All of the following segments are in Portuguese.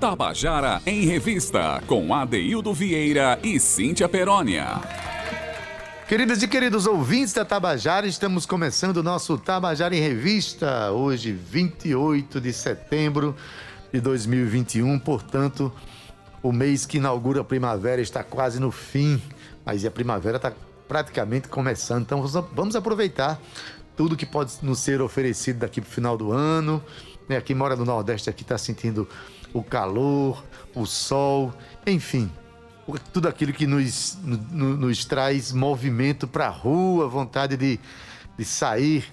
Tabajara em Revista, com Adeildo Vieira e Cíntia Perónia. Queridas e queridos ouvintes da Tabajara, estamos começando o nosso Tabajara em Revista, hoje, 28 de setembro de 2021. Portanto, o mês que inaugura a primavera está quase no fim, mas a primavera está praticamente começando. Então, vamos aproveitar tudo que pode nos ser oferecido daqui para o final do ano. Né? Quem mora no Nordeste aqui está sentindo o calor, o sol, enfim, tudo aquilo que nos, nos, nos traz movimento para a rua, vontade de, de sair.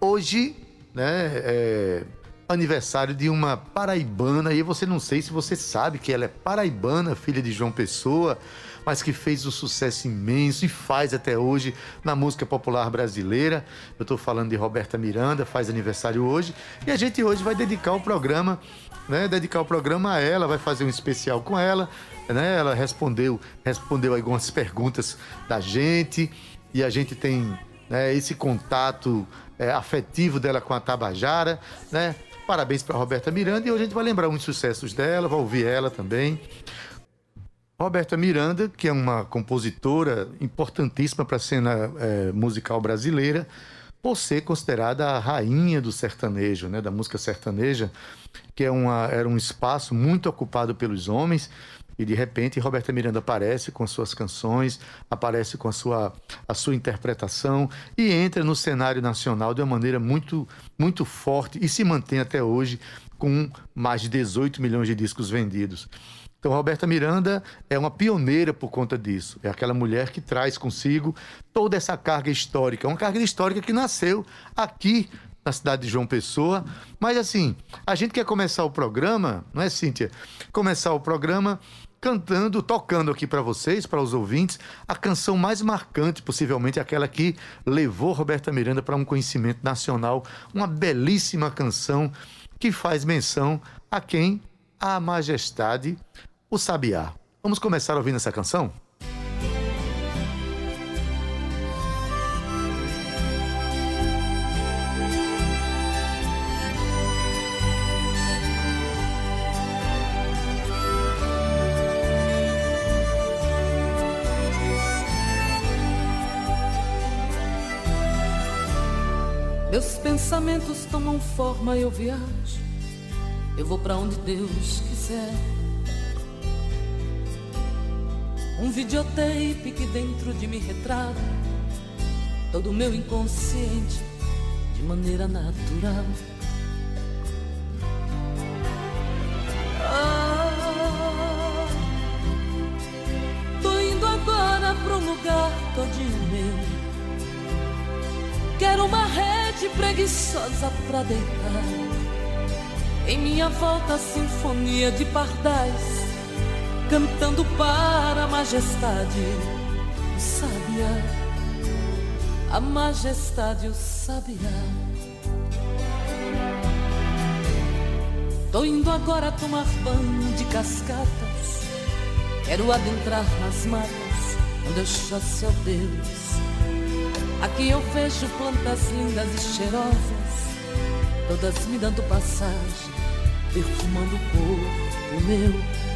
Hoje, né, é aniversário de uma paraibana, e você não sei se você sabe que ela é paraibana, filha de João Pessoa, mas que fez um sucesso imenso e faz até hoje na música popular brasileira. Eu estou falando de Roberta Miranda, faz aniversário hoje, e a gente hoje vai dedicar o programa né, dedicar o programa a ela, vai fazer um especial com ela, né? Ela respondeu, respondeu algumas perguntas da gente e a gente tem né, esse contato é, afetivo dela com a Tabajara, né? Parabéns para Roberta Miranda e hoje a gente vai lembrar uns sucessos dela, vai ouvir ela também. Roberta Miranda, que é uma compositora importantíssima para a cena é, musical brasileira, por ser considerada a rainha do sertanejo, né, da música sertaneja, que é uma, era um espaço muito ocupado pelos homens. E de repente Roberta Miranda aparece com suas canções, aparece com a sua, a sua interpretação e entra no cenário nacional de uma maneira muito, muito forte e se mantém até hoje com mais de 18 milhões de discos vendidos. Então, Roberta Miranda é uma pioneira por conta disso. É aquela mulher que traz consigo toda essa carga histórica. Uma carga histórica que nasceu aqui na cidade de João Pessoa. Mas, assim, a gente quer começar o programa, não é, Cíntia? Começar o programa cantando, tocando aqui para vocês, para os ouvintes, a canção mais marcante, possivelmente aquela que levou Roberta Miranda para um conhecimento nacional. Uma belíssima canção que faz menção a quem? A majestade o Sabiá. Vamos começar ouvindo essa canção? Meus pensamentos tomam forma eu viajo. Eu vou para onde Deus quiser. Um videotape que dentro de mim retrata todo o meu inconsciente de maneira natural. Ah, tô indo agora pra um lugar todinho meu. Quero uma rede preguiçosa pra deitar. Em minha volta, sinfonia de pardais cantando para a majestade, o sabiá, a majestade, o sabiá. Tô indo agora tomar banho de cascatas, quero adentrar nas matas onde eu chasse ao Deus. Aqui eu vejo plantas lindas e cheirosas, todas me dando passagem, perfumando o corpo meu.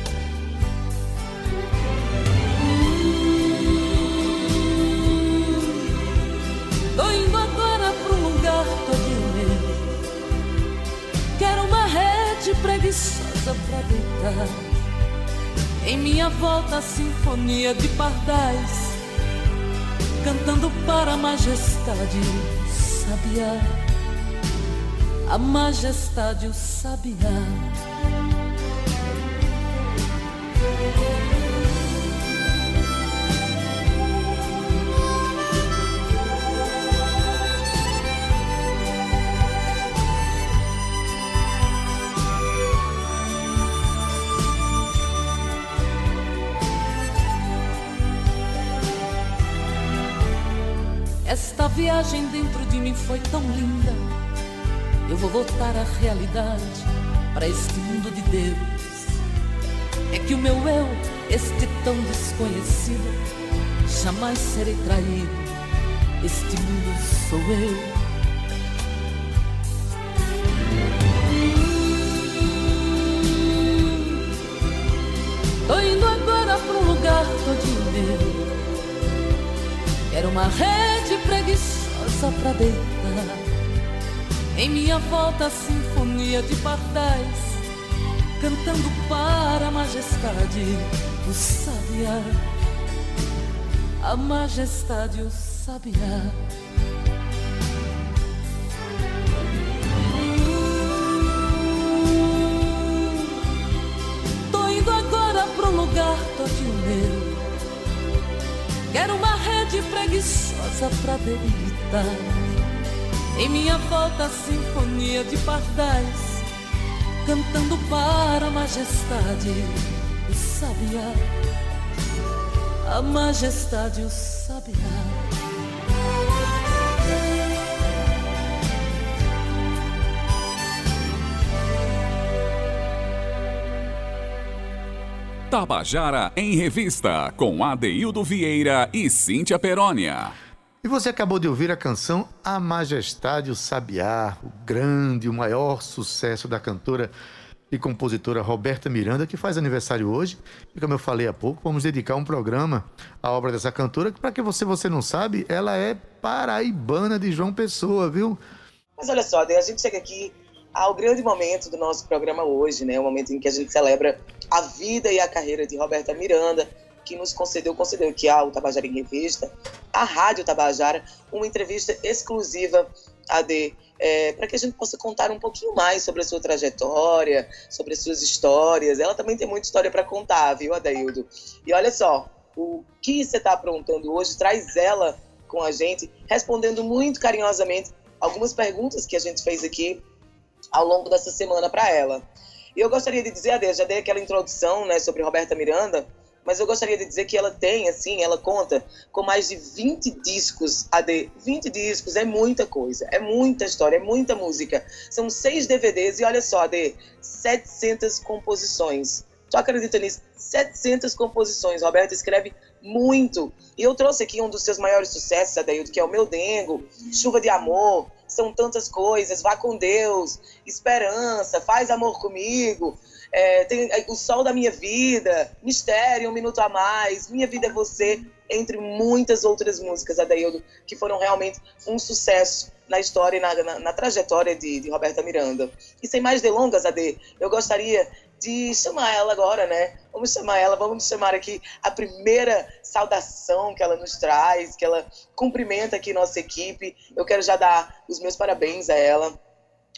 Preguiçosa pra deitar. Em minha volta, a sinfonia de pardais, cantando para a majestade, sabiá. A majestade, o sabiá. A viagem dentro de mim foi tão linda. Eu vou voltar à realidade, para este mundo de Deus. É que o meu eu, este tão desconhecido, jamais serei traído. Este mundo sou eu. Tô indo agora para um lugar todo meu Quero uma rede preguiçosa pra deitar. Em minha volta, a sinfonia de pardais, cantando para a majestade o sabiá. A majestade o sabiá. Tô indo agora pro lugar todinho meu. Quero uma preguiçosa pra deitar. Em minha volta, a sinfonia de pardais, cantando para a majestade o sabiá. A majestade o Tabajara em Revista, com Adeildo Vieira e Cíntia Perónia. E você acabou de ouvir a canção A Majestade o Sabiá, o grande, o maior sucesso da cantora e compositora Roberta Miranda, que faz aniversário hoje. E como eu falei há pouco, vamos dedicar um programa à obra dessa cantora, que para que você, você não sabe, ela é paraibana de João Pessoa, viu? Mas olha só, a gente chega aqui ao grande momento do nosso programa hoje, né? O momento em que a gente celebra a vida e a carreira de Roberta Miranda, que nos concedeu, concedeu aqui ao Tabajara em Revista, a Rádio Tabajara, uma entrevista exclusiva AD, é, para que a gente possa contar um pouquinho mais sobre a sua trajetória, sobre as suas histórias. Ela também tem muita história para contar, viu, Adaildo? E olha só, o que você está aprontando hoje traz ela com a gente, respondendo muito carinhosamente algumas perguntas que a gente fez aqui ao longo dessa semana para ela. E eu gostaria de dizer, Ade, já dei aquela introdução né, sobre Roberta Miranda, mas eu gostaria de dizer que ela tem, assim, ela conta com mais de 20 discos, AD. 20 discos é muita coisa, é muita história, é muita música. São seis DVDs e olha só, AD, 700 composições. Tu acredita nisso? 700 composições. Roberta escreve muito. E eu trouxe aqui um dos seus maiores sucessos, Adaildo, que é o Meu Dengo, Chuva de Amor, são tantas coisas, vá com Deus, esperança, faz amor comigo, é, tem é, o sol da minha vida, mistério, um minuto a mais, minha vida é você, entre muitas outras músicas, Adaildo, que foram realmente um sucesso na história e na, na, na trajetória de, de, Roberta Miranda. E sem mais delongas, Ade, eu gostaria de chamar ela agora, né? Vamos chamar ela, vamos chamar aqui a primeira saudação que ela nos traz, que ela cumprimenta aqui nossa equipe. Eu quero já dar os meus parabéns a ela.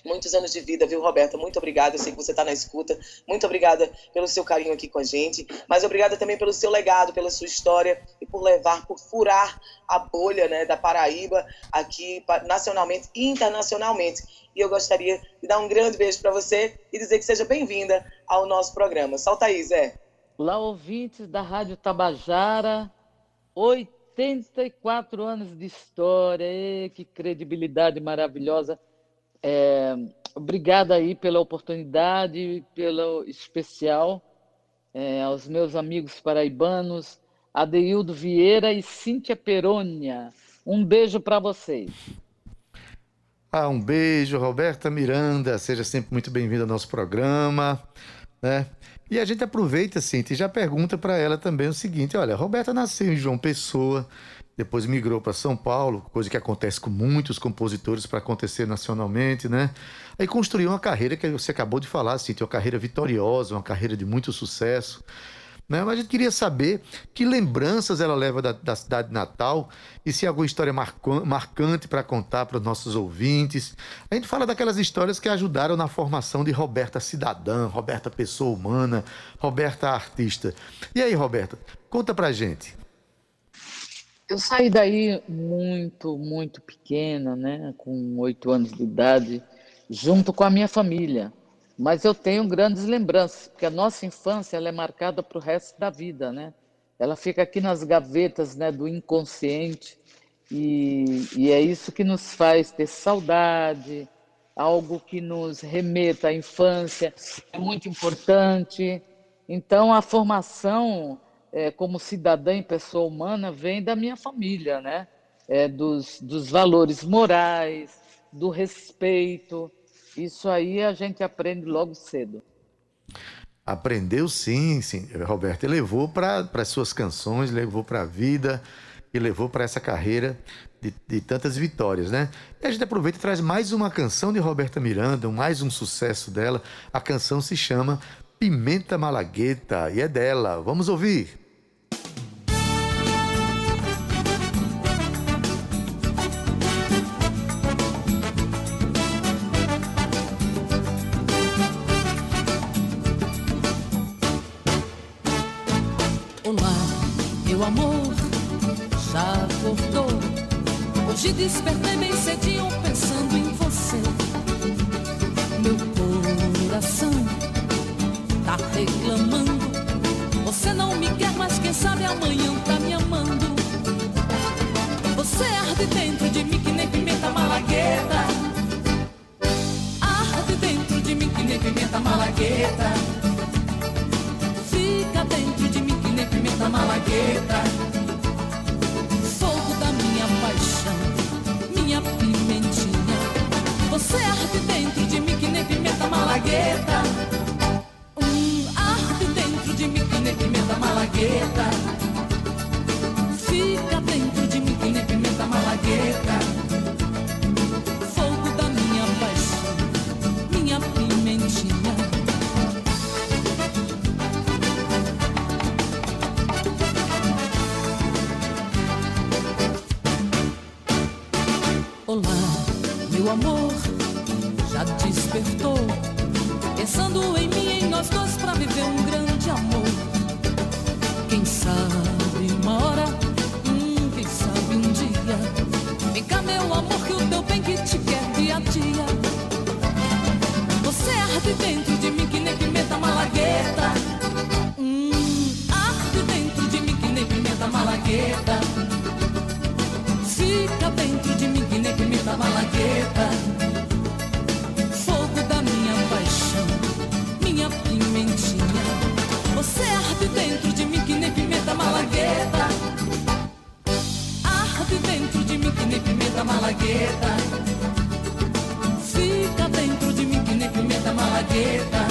Muitos anos de vida, viu, Roberta? Muito obrigada. Eu sei que você está na escuta. Muito obrigada pelo seu carinho aqui com a gente. Mas obrigada também pelo seu legado, pela sua história e por levar, por furar a bolha né, da Paraíba aqui nacionalmente e internacionalmente. E eu gostaria de dar um grande beijo para você e dizer que seja bem-vinda ao nosso programa. Solta aí, Zé. Olá, ouvintes da Rádio Tabajara. 84 anos de história, que credibilidade maravilhosa. É, obrigada aí pela oportunidade, pelo especial é, aos meus amigos paraibanos, Adeildo Vieira e Cíntia Perônia. Um beijo para vocês. Ah, um beijo, Roberta Miranda. Seja sempre muito bem-vinda ao nosso programa. Né? E a gente aproveita, Cintia, e já pergunta para ela também o seguinte: olha, Roberta nasceu em João Pessoa, depois migrou para São Paulo, coisa que acontece com muitos compositores para acontecer nacionalmente, né? Aí construiu uma carreira que você acabou de falar, Cintia, uma carreira vitoriosa, uma carreira de muito sucesso. Né? Mas a gente queria saber que lembranças ela leva da, da cidade natal e se há alguma história marcante para contar para os nossos ouvintes. A gente fala daquelas histórias que ajudaram na formação de Roberta Cidadã, Roberta Pessoa Humana, Roberta Artista. E aí, Roberta, conta para gente. Eu saí daí muito, muito pequena, né, com oito anos de idade, junto com a minha família. Mas eu tenho grandes lembranças, porque a nossa infância ela é marcada para o resto da vida, né? Ela fica aqui nas gavetas né, do inconsciente e, e é isso que nos faz ter saudade, algo que nos remeta à infância, é muito importante. Então, a formação é, como cidadã e pessoa humana vem da minha família, né? É, dos, dos valores morais, do respeito, isso aí a gente aprende logo cedo. Aprendeu sim, sim. Roberto levou para as suas canções, levou para a vida. que levou para essa carreira de, de, tantas vitórias, né? E a gente aproveita e traz mais uma canção de Roberta Miranda, mais um sucesso dela. A canção se chama Pimenta Malagueta e é dela. Vamos ouvir. Despertei bem cedinho pensando em você. Meu coração tá reclamando. Você não me quer, mas quem sabe amanhã tá me amando. Você arde dentro de mim que nem pimenta malagueta. Arde dentro de mim que nem pimenta malagueta. Você arde dentro de mim que nem pimenta malagueta. Um arde dentro de mim que nem pimenta malagueta. Malagueta. Fica dentro de mim que nem pimenta malagueta.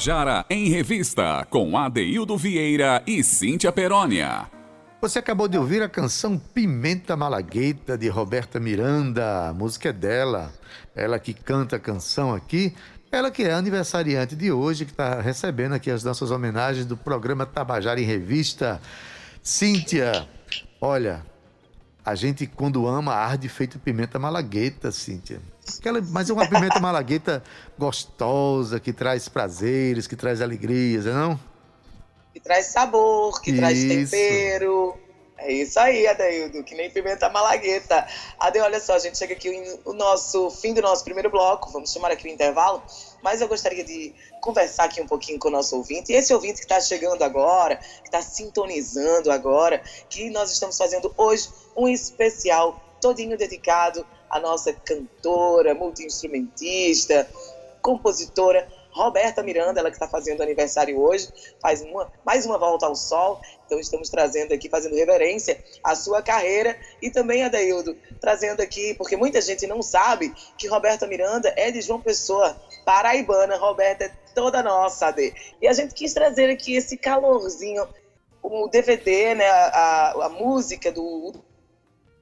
Tabajara em Revista, com Adeildo Vieira e Cíntia Perónia. Você acabou de ouvir a canção Pimenta Malagueta de Roberta Miranda. A música é dela. Ela que canta a canção aqui. Ela que é aniversariante de hoje, que está recebendo aqui as nossas homenagens do programa Tabajara em Revista. Cíntia, olha, a gente quando ama arde feito pimenta malagueta, Cíntia. Aquela, mas é uma pimenta malagueta gostosa, que traz prazeres, que traz alegrias, não? É que traz sabor, que isso. traz tempero. É isso aí, Adeildo, que nem pimenta malagueta. Ade, olha só, a gente chega aqui no nosso fim do nosso primeiro bloco, vamos chamar aqui o intervalo, mas eu gostaria de conversar aqui um pouquinho com o nosso ouvinte. E esse ouvinte que está chegando agora, que está sintonizando agora, que nós estamos fazendo hoje um especial todinho dedicado à nossa cantora, multi-instrumentista, compositora Roberta Miranda, ela que está fazendo aniversário hoje, faz uma, mais uma volta ao sol. Então estamos trazendo aqui, fazendo reverência à sua carreira e também, Adaildo, trazendo aqui, porque muita gente não sabe que Roberta Miranda é de João Pessoa, paraibana. Roberta é toda nossa, Ade. E a gente quis trazer aqui esse calorzinho, o DVD, né, a, a, a música do,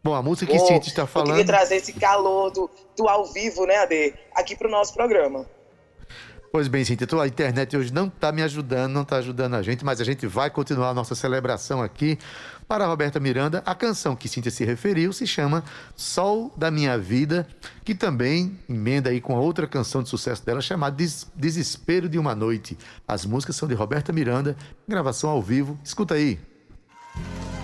Bom, a música que Cintia está falando. Eu queria trazer esse calor do, do ao vivo, né, Ade, aqui para o nosso programa. Pois bem, Cintia, a internet hoje não está me ajudando, não está ajudando a gente, mas a gente vai continuar a nossa celebração aqui para a Roberta Miranda. A canção que Cintia se referiu se chama Sol da Minha Vida, que também emenda aí com a outra canção de sucesso dela chamada Desespero de uma Noite. As músicas são de Roberta Miranda, gravação ao vivo. Escuta aí. momentos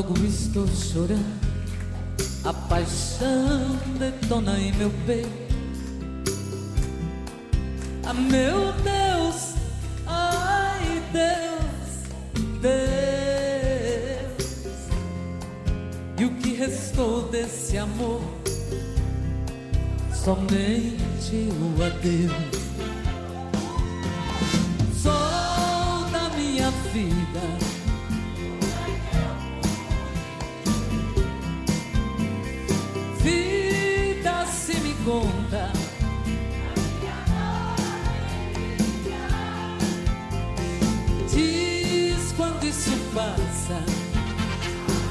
logo estou chorando. A paixão detona em meu peito. Ah, meu Deus, ai Deus, Deus. E o que restou desse amor? Somente o adeus.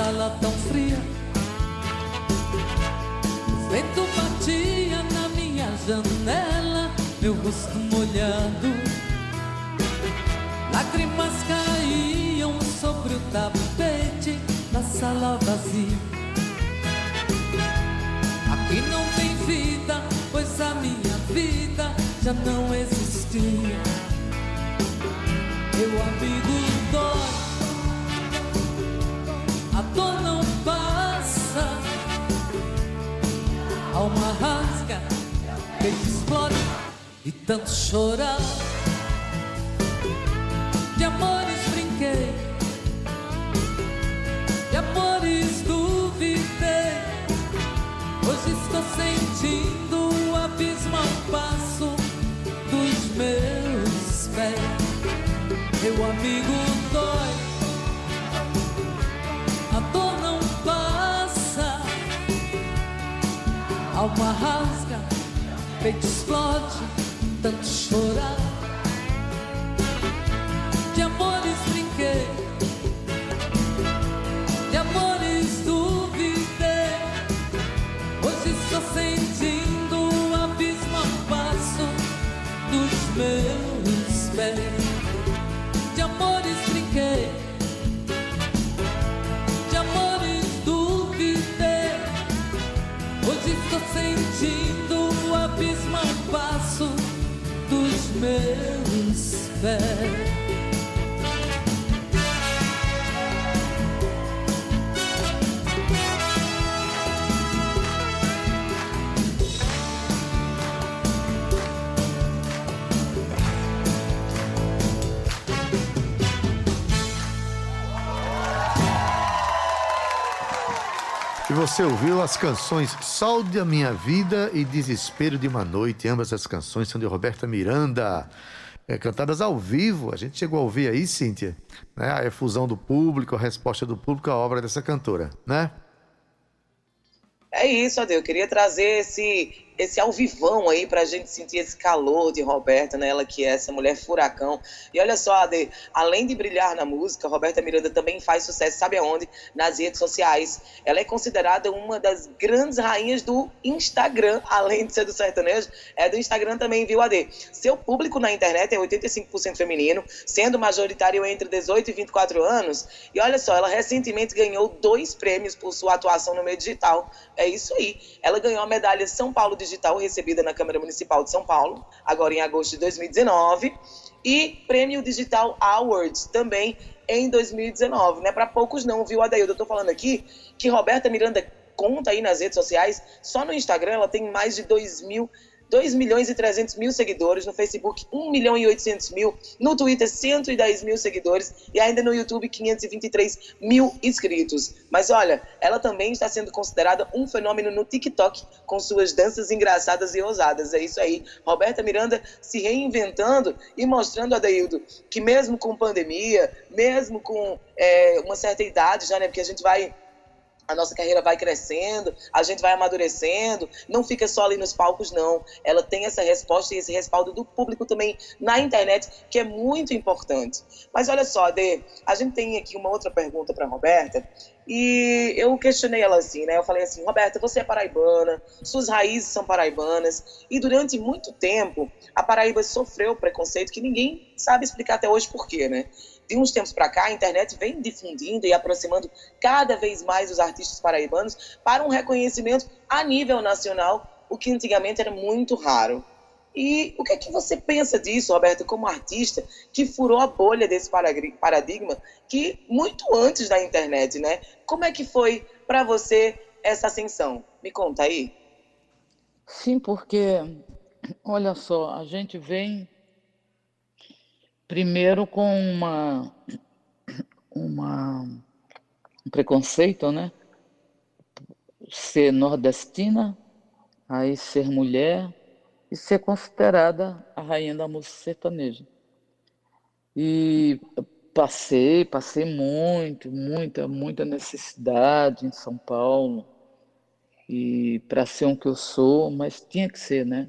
sala tão fria. O vento batia na minha janela, meu rosto molhado. Lágrimas caíam sobre o tapete da sala vazia. Aqui não tem vida, pois a minha vida já não existia. Meu amigo dor não passa, alma rasga, peito explode e tanto chorar. De amores brinquei, de amores duvidei. Hoje estou sentindo o abismo ao passo dos meus pés. Meu amigo alma rasga, peito explode, tanto chorar. Pés. E você ouviu as canções Sol da Minha Vida e Desespero de uma Noite. Ambas as canções são de Roberta Miranda, é, cantadas ao vivo. A gente chegou a ouvir aí, Cíntia, né? a efusão do público, a resposta do público à obra dessa cantora, né? É isso, Adeu. Eu queria trazer esse esse alvivão aí pra gente sentir esse calor de Roberta, né? Ela que é essa mulher furacão. E olha só, Ade, além de brilhar na música, Roberta Miranda também faz sucesso, sabe aonde? Nas redes sociais. Ela é considerada uma das grandes rainhas do Instagram, além de ser do sertanejo, é do Instagram também, viu, Ade? Seu público na internet é 85% feminino, sendo majoritário entre 18 e 24 anos. E olha só, ela recentemente ganhou dois prêmios por sua atuação no meio digital. É isso aí. Ela ganhou a medalha São Paulo Digital recebida na Câmara Municipal de São Paulo, agora em agosto de 2019, e Prêmio Digital Awards também em 2019. Não é para poucos não, viu, Adaildo? Eu tô falando aqui que Roberta Miranda conta aí nas redes sociais, só no Instagram ela tem mais de 2 mil 2 milhões e 300 mil seguidores, no Facebook 1 milhão e 800 mil, no Twitter 110 mil seguidores e ainda no YouTube 523 mil inscritos. Mas olha, ela também está sendo considerada um fenômeno no TikTok com suas danças engraçadas e ousadas. É isso aí. Roberta Miranda se reinventando e mostrando a Deildo que mesmo com pandemia, mesmo com é, uma certa idade já, né, porque a gente vai a nossa carreira vai crescendo, a gente vai amadurecendo, não fica só ali nos palcos, não. Ela tem essa resposta e esse respaldo do público também na internet, que é muito importante. Mas olha só, Dê, a gente tem aqui uma outra pergunta para Roberta, e eu questionei ela assim, né? Eu falei assim, Roberta, você é paraibana, suas raízes são paraibanas, e durante muito tempo a Paraíba sofreu preconceito que ninguém sabe explicar até hoje por quê, né? De uns tempos para cá, a internet vem difundindo e aproximando cada vez mais os artistas paraibanos para um reconhecimento a nível nacional, o que antigamente era muito raro. E o que é que você pensa disso, Roberto, como artista que furou a bolha desse paradigma que muito antes da internet, né? Como é que foi para você essa ascensão? Me conta aí. Sim, porque olha só, a gente vem Primeiro com uma, uma um preconceito, né? Ser nordestina, aí ser mulher e ser considerada a rainha da música sertaneja. E passei, passei muito, muita, muita necessidade em São Paulo e para ser um que eu sou, mas tinha que ser, né?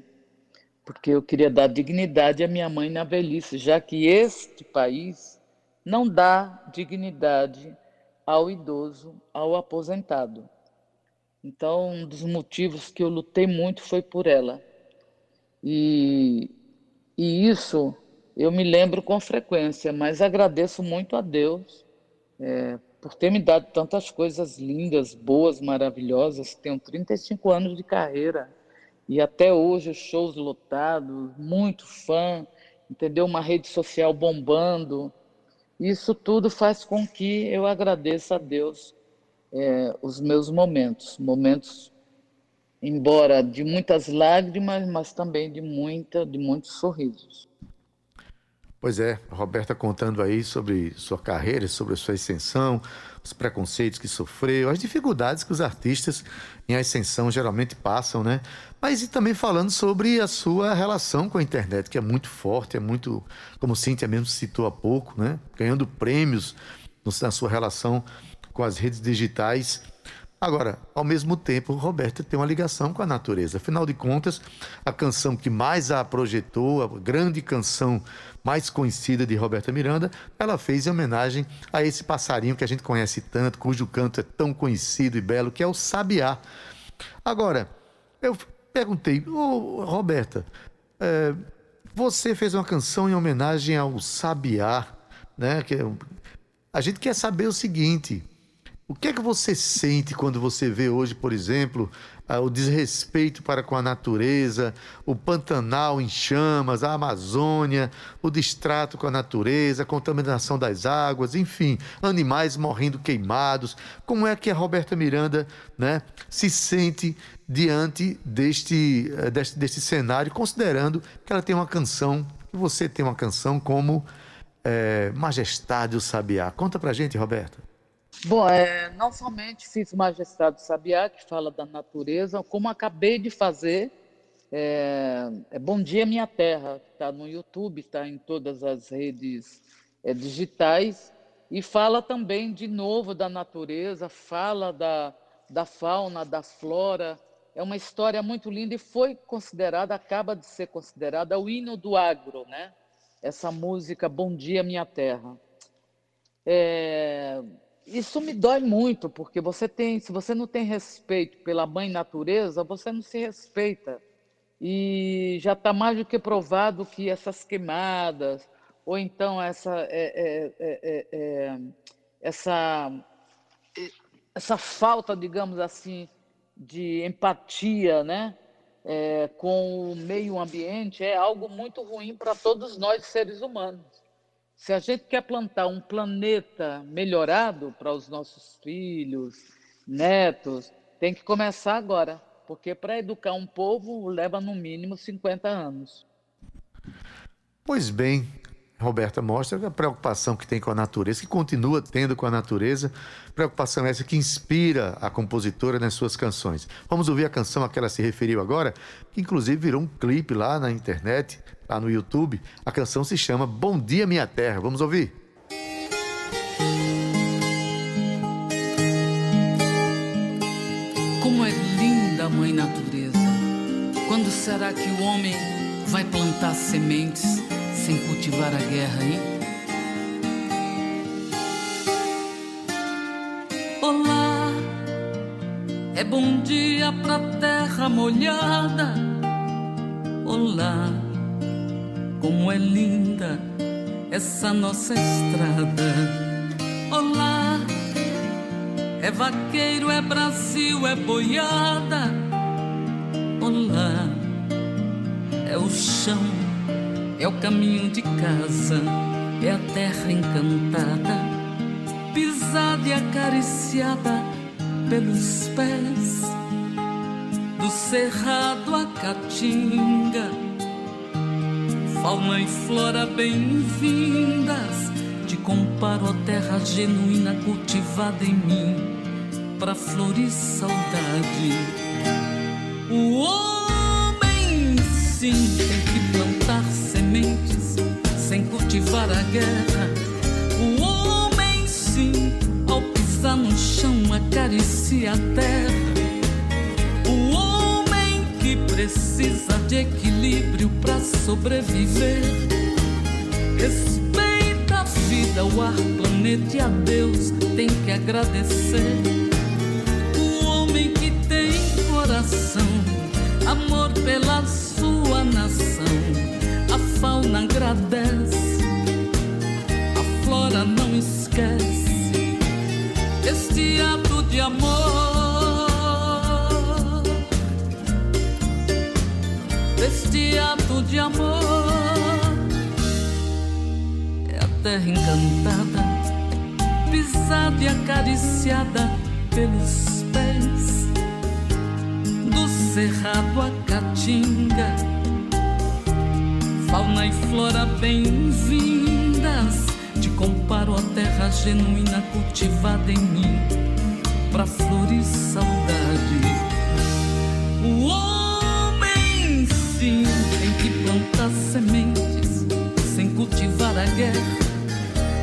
Porque eu queria dar dignidade à minha mãe na velhice, já que este país não dá dignidade ao idoso, ao aposentado. Então, um dos motivos que eu lutei muito foi por ela. E, e isso eu me lembro com frequência, mas agradeço muito a Deus é, por ter me dado tantas coisas lindas, boas, maravilhosas. Tenho 35 anos de carreira e até hoje os shows lotados, muito fã, entendeu? Uma rede social bombando. Isso tudo faz com que eu agradeça a Deus é, os meus momentos, momentos, embora de muitas lágrimas, mas também de muita, de muitos sorrisos. Pois é, Roberta contando aí sobre sua carreira, sobre a sua ascensão, os preconceitos que sofreu, as dificuldades que os artistas em ascensão geralmente passam, né? Mas e também falando sobre a sua relação com a internet, que é muito forte, é muito, como Cíntia mesmo citou há pouco, né? Ganhando prêmios na sua relação com as redes digitais Agora, ao mesmo tempo, Roberta tem uma ligação com a natureza. Afinal de contas, a canção que mais a projetou, a grande canção mais conhecida de Roberta Miranda, ela fez em homenagem a esse passarinho que a gente conhece tanto, cujo canto é tão conhecido e belo, que é o sabiá. Agora, eu perguntei, Roberta, é, você fez uma canção em homenagem ao sabiá, né? É a gente quer saber o seguinte o que é que você sente quando você vê hoje, por exemplo, o desrespeito para com a natureza, o Pantanal em chamas, a Amazônia, o distrato com a natureza, a contaminação das águas, enfim, animais morrendo queimados? Como é que a Roberta Miranda né, se sente diante deste, eh, deste, deste cenário, considerando que ela tem uma canção, que você tem uma canção como é, Majestade o Sabiá? Conta pra gente, Roberta. Bom, é, não somente fiz Majestade Sabiá, que fala da natureza, como acabei de fazer é, é Bom Dia Minha Terra, que está no YouTube, está em todas as redes é, digitais, e fala também de novo da natureza, fala da, da fauna, da flora, é uma história muito linda e foi considerada, acaba de ser considerada o hino do agro, né? Essa música Bom Dia Minha Terra. É, isso me dói muito, porque você tem, se você não tem respeito pela mãe natureza, você não se respeita. E já está mais do que provado que essas queimadas, ou então essa, é, é, é, essa, essa falta, digamos assim, de empatia né, com o meio ambiente é algo muito ruim para todos nós, seres humanos. Se a gente quer plantar um planeta melhorado para os nossos filhos, netos, tem que começar agora, porque para educar um povo leva no mínimo 50 anos. Pois bem, Roberta mostra a preocupação que tem com a natureza, que continua tendo com a natureza, preocupação essa que inspira a compositora nas suas canções. Vamos ouvir a canção a que ela se referiu agora, que inclusive virou um clipe lá na internet, lá no YouTube. A canção se chama Bom Dia Minha Terra. Vamos ouvir? Como é linda a Mãe Natureza. Quando será que o homem vai plantar sementes? Sem cultivar a guerra, hein? Olá, é bom dia pra terra molhada. Olá, como é linda essa nossa estrada. Olá, é vaqueiro, é Brasil, é boiada. Olá, é o chão é o caminho de casa, é a terra encantada, pisada e acariciada pelos pés do cerrado a caatinga. Fauna e flora bem-vindas, te comparo a terra genuína cultivada em mim, pra florir saudade. De equilíbrio para sobreviver. Respeita a vida, o ar, planeta e a Deus tem que agradecer. O homem que tem coração, amor pela sua nação fauna agradece, a flora não esquece este ato de amor. Este ato de amor é a terra encantada, pisada e acariciada pelos pés do cerrado a caatinga fauna e flora bem-vindas. Te comparo a terra genuína cultivada em mim, pra florir saudade. Sementes sem cultivar a guerra.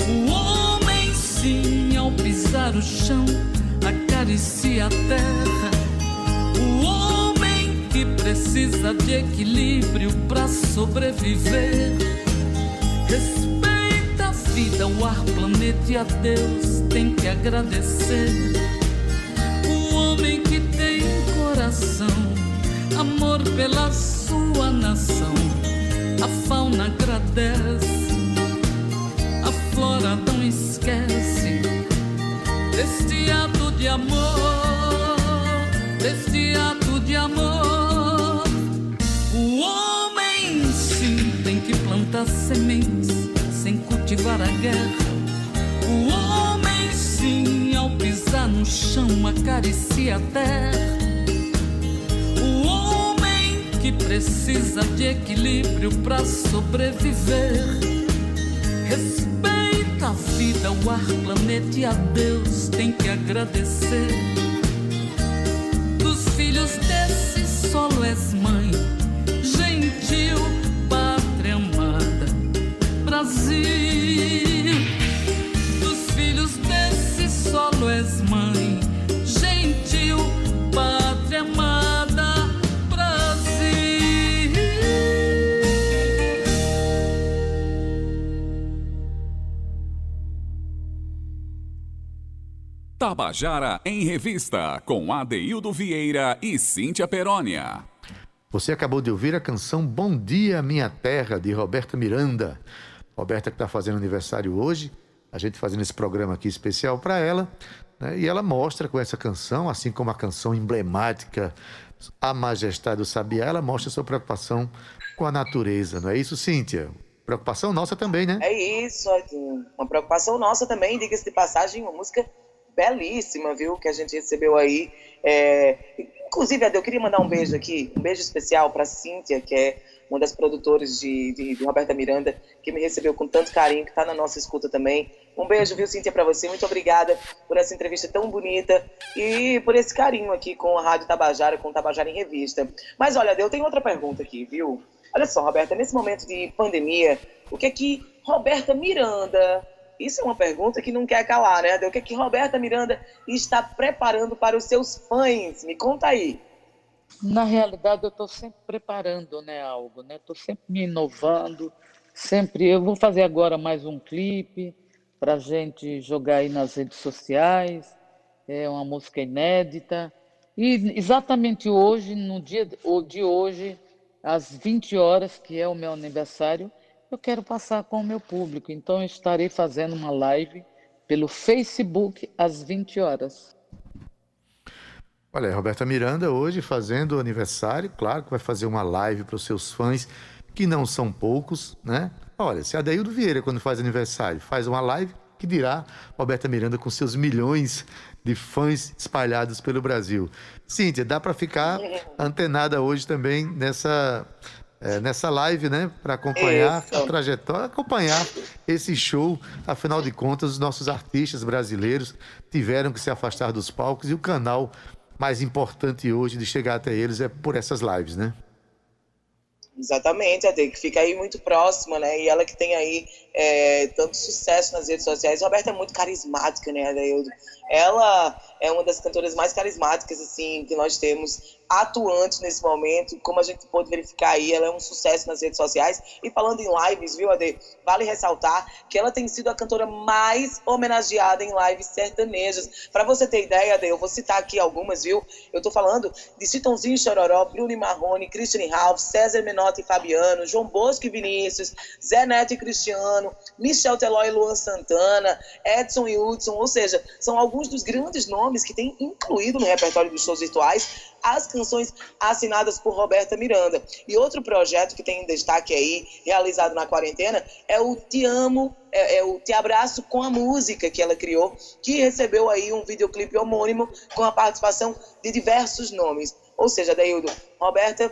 O homem, sim, ao pisar o chão, acaricia a terra que precisa de equilíbrio para sobreviver. Respeita a vida, o ar, planeta e a Deus tem que agradecer. O homem que tem coração, amor pela sua nação, a fauna agradece, a flora não esquece deste ato de amor, deste ato de amor. plantar sementes sem cultivar a guerra. O homem, sim, ao pisar no chão, acaricia a terra. Que precisa de equilíbrio para sobreviver. Respeita a vida, o ar, planeta e a Deus tem que agradecer. Dos filhos desse solo és mãe, Tabajara em Revista, com Adeildo Vieira e Cíntia Perónia. Você acabou de ouvir a canção Bom Dia Minha Terra, de Roberta Miranda. Roberta que está fazendo aniversário hoje, a gente fazendo esse programa aqui especial para ela, né? e ela mostra com essa canção, assim como a canção emblemática A Majestade do Sabiá, ela mostra sua preocupação com a natureza, não é isso, Cíntia? Preocupação nossa também, né? É isso, uma preocupação nossa também, diga-se de passagem, uma música belíssima, viu, que a gente recebeu aí. É... Inclusive, Ade, eu queria mandar um beijo aqui, um beijo especial para Cíntia, que é uma das produtoras de, de, de, Roberta Miranda, que me recebeu com tanto carinho, que está na nossa escuta também. Um beijo, viu, Cíntia, para você. Muito obrigada por essa entrevista tão bonita e por esse carinho aqui com a Rádio Tabajara, com o Tabajara em Revista. Mas olha, eu tenho outra pergunta aqui, viu? Olha só, Roberta, nesse momento de pandemia, o que é que Roberta Miranda isso é uma pergunta que não quer calar, né? O que, é que Roberta Miranda está preparando para os seus fãs? Me conta aí. Na realidade, eu estou sempre preparando né, algo, né? Estou sempre me inovando, sempre. Eu vou fazer agora mais um clipe para gente jogar aí nas redes sociais. É uma música inédita. E exatamente hoje, no dia de hoje, às 20 horas, que é o meu aniversário, eu quero passar com o meu público. Então, eu estarei fazendo uma live pelo Facebook às 20 horas. Olha, Roberta Miranda hoje fazendo aniversário, claro que vai fazer uma live para os seus fãs, que não são poucos, né? Olha, se a Daildo Vieira, quando faz aniversário, faz uma live, que dirá Roberta Miranda com seus milhões de fãs espalhados pelo Brasil. Cíntia, dá para ficar antenada hoje também nessa é, nessa live, né? Para acompanhar Isso. a trajetória, acompanhar esse show. Afinal de contas, os nossos artistas brasileiros tiveram que se afastar dos palcos e o canal mais importante hoje de chegar até eles é por essas lives, né? Exatamente, Ade, que fica aí muito próxima, né? E ela que tem aí é, tanto sucesso nas redes sociais. Roberta é muito carismática, né, Adaildo? Ela é uma das cantoras mais carismáticas, assim, que nós temos atuante nesse momento. Como a gente pôde verificar aí, ela é um sucesso nas redes sociais. E falando em lives, viu, Ade? Vale ressaltar que ela tem sido a cantora mais homenageada em lives sertanejas. Para você ter ideia, Ade, eu vou citar aqui algumas, viu? Eu tô falando de Citãozinho Chororó, Bruno Marrone, Christian Ralph, César Menotti e Fabiano, João Bosco e Vinícius, Zé Neto e Cristiano, Michel Teló e Luan Santana, Edson e Hudson, ou seja, são alguns dos grandes nomes que têm incluído no repertório dos shows virtuais as canções assinadas por Roberta Miranda. E outro projeto que tem em destaque aí, realizado na quarentena, é o Te Amo, é, é, o Te Abraço com a Música que ela criou, que recebeu aí um videoclipe homônimo com a participação de diversos nomes. Ou seja, Daildo, Roberta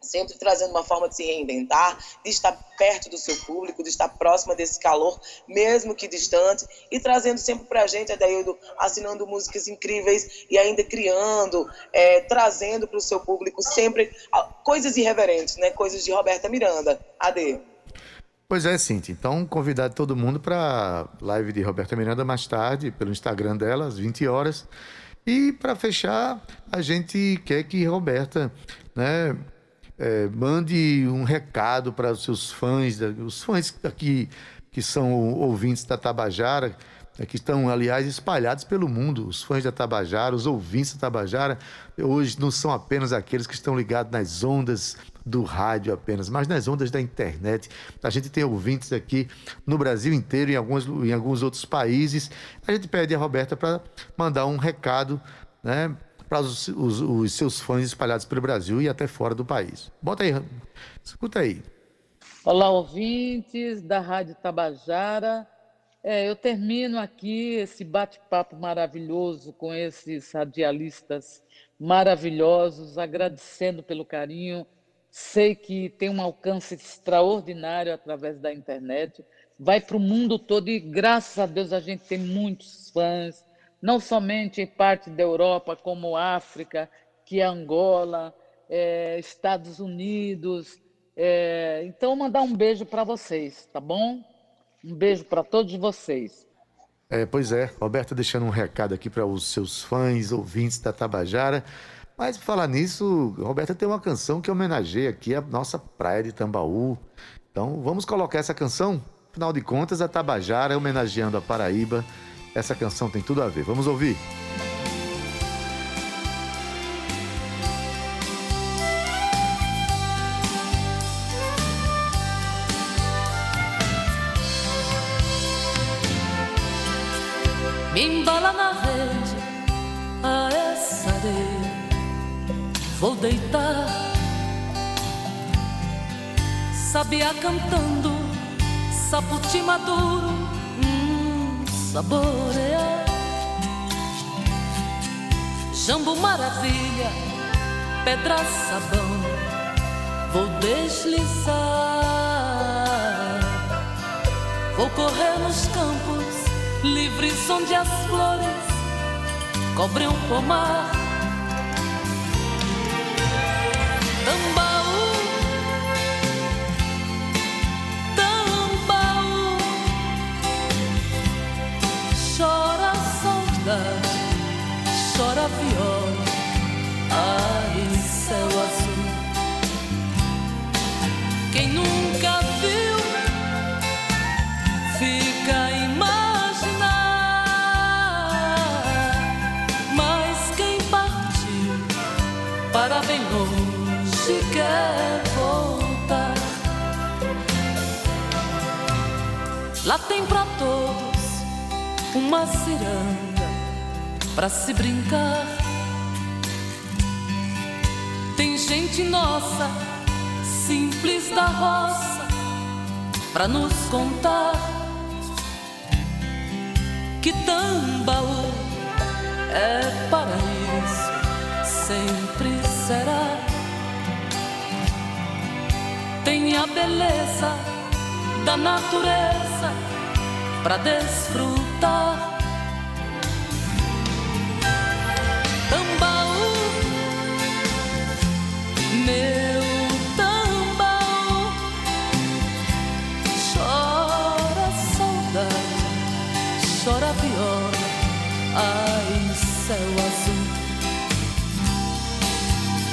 sempre trazendo uma forma de se reinventar, de estar perto do seu público, de estar próxima desse calor, mesmo que distante, e trazendo sempre para a gente, Adaildo, assinando músicas incríveis e ainda criando, é, trazendo para o seu público sempre coisas irreverentes, né? coisas de Roberta Miranda. Ade. Pois é, Cintia. Então, convidar todo mundo para live de Roberta Miranda mais tarde, pelo Instagram dela, às 20 horas. E para fechar, a gente quer que Roberta né, é, mande um recado para os seus fãs, os fãs aqui que são ouvintes da Tabajara, é, que estão, aliás, espalhados pelo mundo. Os fãs da Tabajara, os ouvintes da Tabajara, hoje não são apenas aqueles que estão ligados nas ondas do rádio apenas, mas nas ondas da internet. A gente tem ouvintes aqui no Brasil inteiro, em alguns, em alguns outros países. A gente pede a Roberta para mandar um recado né, para os, os, os, seus fãs espalhados pelo Brasil e até fora do país. Bota aí, escuta aí. Olá, ouvintes da Rádio Tabajara. É, eu termino aqui esse bate-papo maravilhoso com esses radialistas maravilhosos, agradecendo pelo carinho. Sei que tem um alcance extraordinário através da internet, vai para o mundo todo e, graças a Deus, a gente tem muitos fãs, não somente em parte da Europa, como África, que é Angola, é, Estados Unidos. É, então, mandar um beijo para vocês, tá bom? Um beijo para todos vocês. É, pois é, Roberta deixando um recado aqui para os seus fãs, ouvintes da Tabajara. Mas falar nisso, Roberta tem uma canção que homenageia aqui a nossa praia de Tambaú. Então vamos colocar essa canção? Afinal de contas, a Tabajara homenageando a Paraíba essa canção tem tudo a ver. Vamos ouvir. Me embala na rede a essa areia. Vou deitar, sabia cantando, saputi maduro, saborear. Jambo maravilha, pedra sabão, vou deslizar, vou correr nos campos livres onde as flores cobrem um pomar. Lá tem pra todos uma ciranda pra se brincar. Tem gente nossa, simples da roça, pra nos contar que Tambaú é paraíso, sempre será. Tem a beleza da natureza pra desfrutar. Tambaú, meu Tambaú, chora saudade, chora viola, ai céu azul.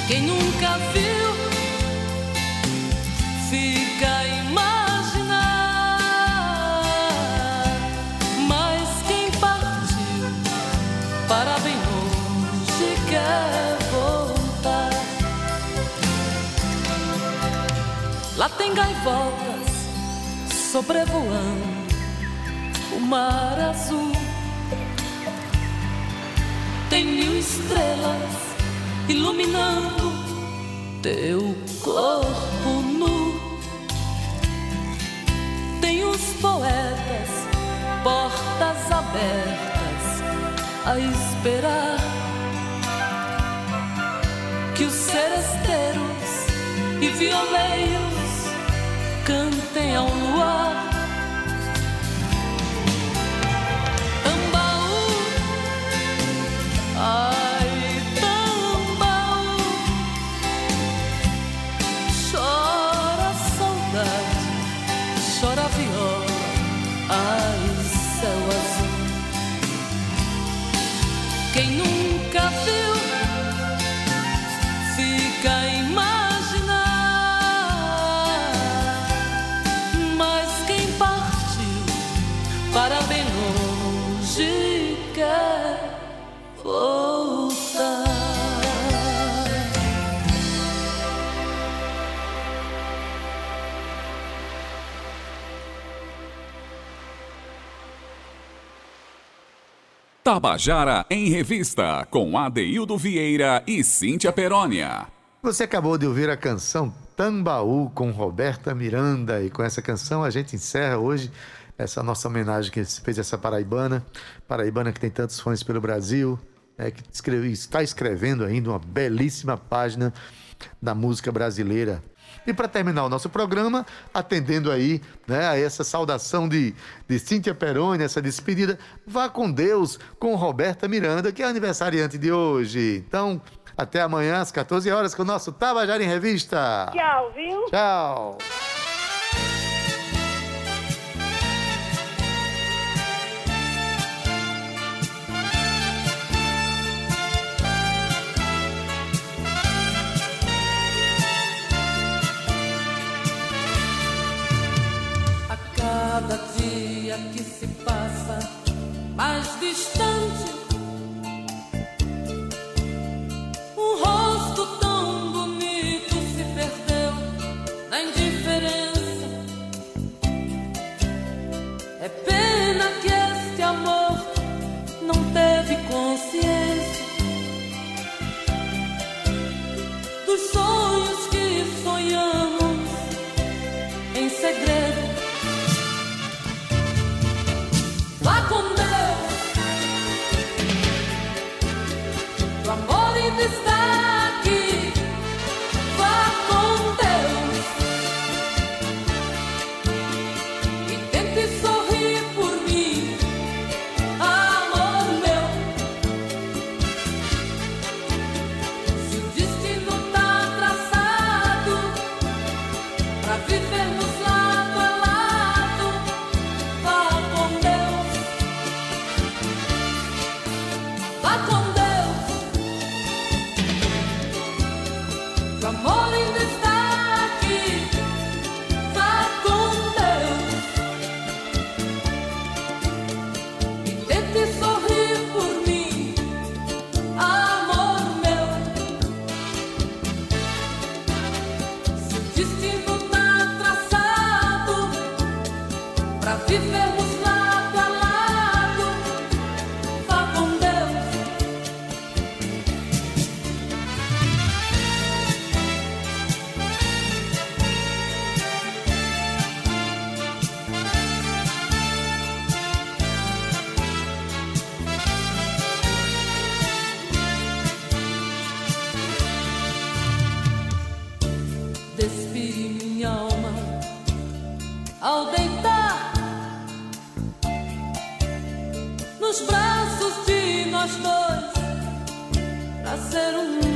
Quem nunca viu Lá tem gaivotas sobrevoando o mar azul. Tem mil estrelas iluminando teu corpo nu. Tem os poetas, portas abertas a esperar que os seresteiros e violeiros cantem ao Tabajara em Revista, com Adeildo Vieira e Cíntia Perónia. Você acabou de ouvir a canção Tambaú com Roberta Miranda e com essa canção a gente encerra hoje essa nossa homenagem que se fez essa paraibana, paraibana que tem tantos fãs pelo Brasil, é, que escreve- está escrevendo ainda uma belíssima página da música brasileira. E para terminar o nosso programa, atendendo aí né, a essa saudação de, de Cíntia Peroni, essa despedida, vá com Deus com Roberta Miranda, que é aniversariante de hoje. Então, até amanhã às 14 horas com o nosso Tabajara em Revista. Tchau, viu? Tchau. cada dia que se passa, mais distante. Pa molim te stani despi minha alma. Ao deitar nos braços de nós dois pra ser um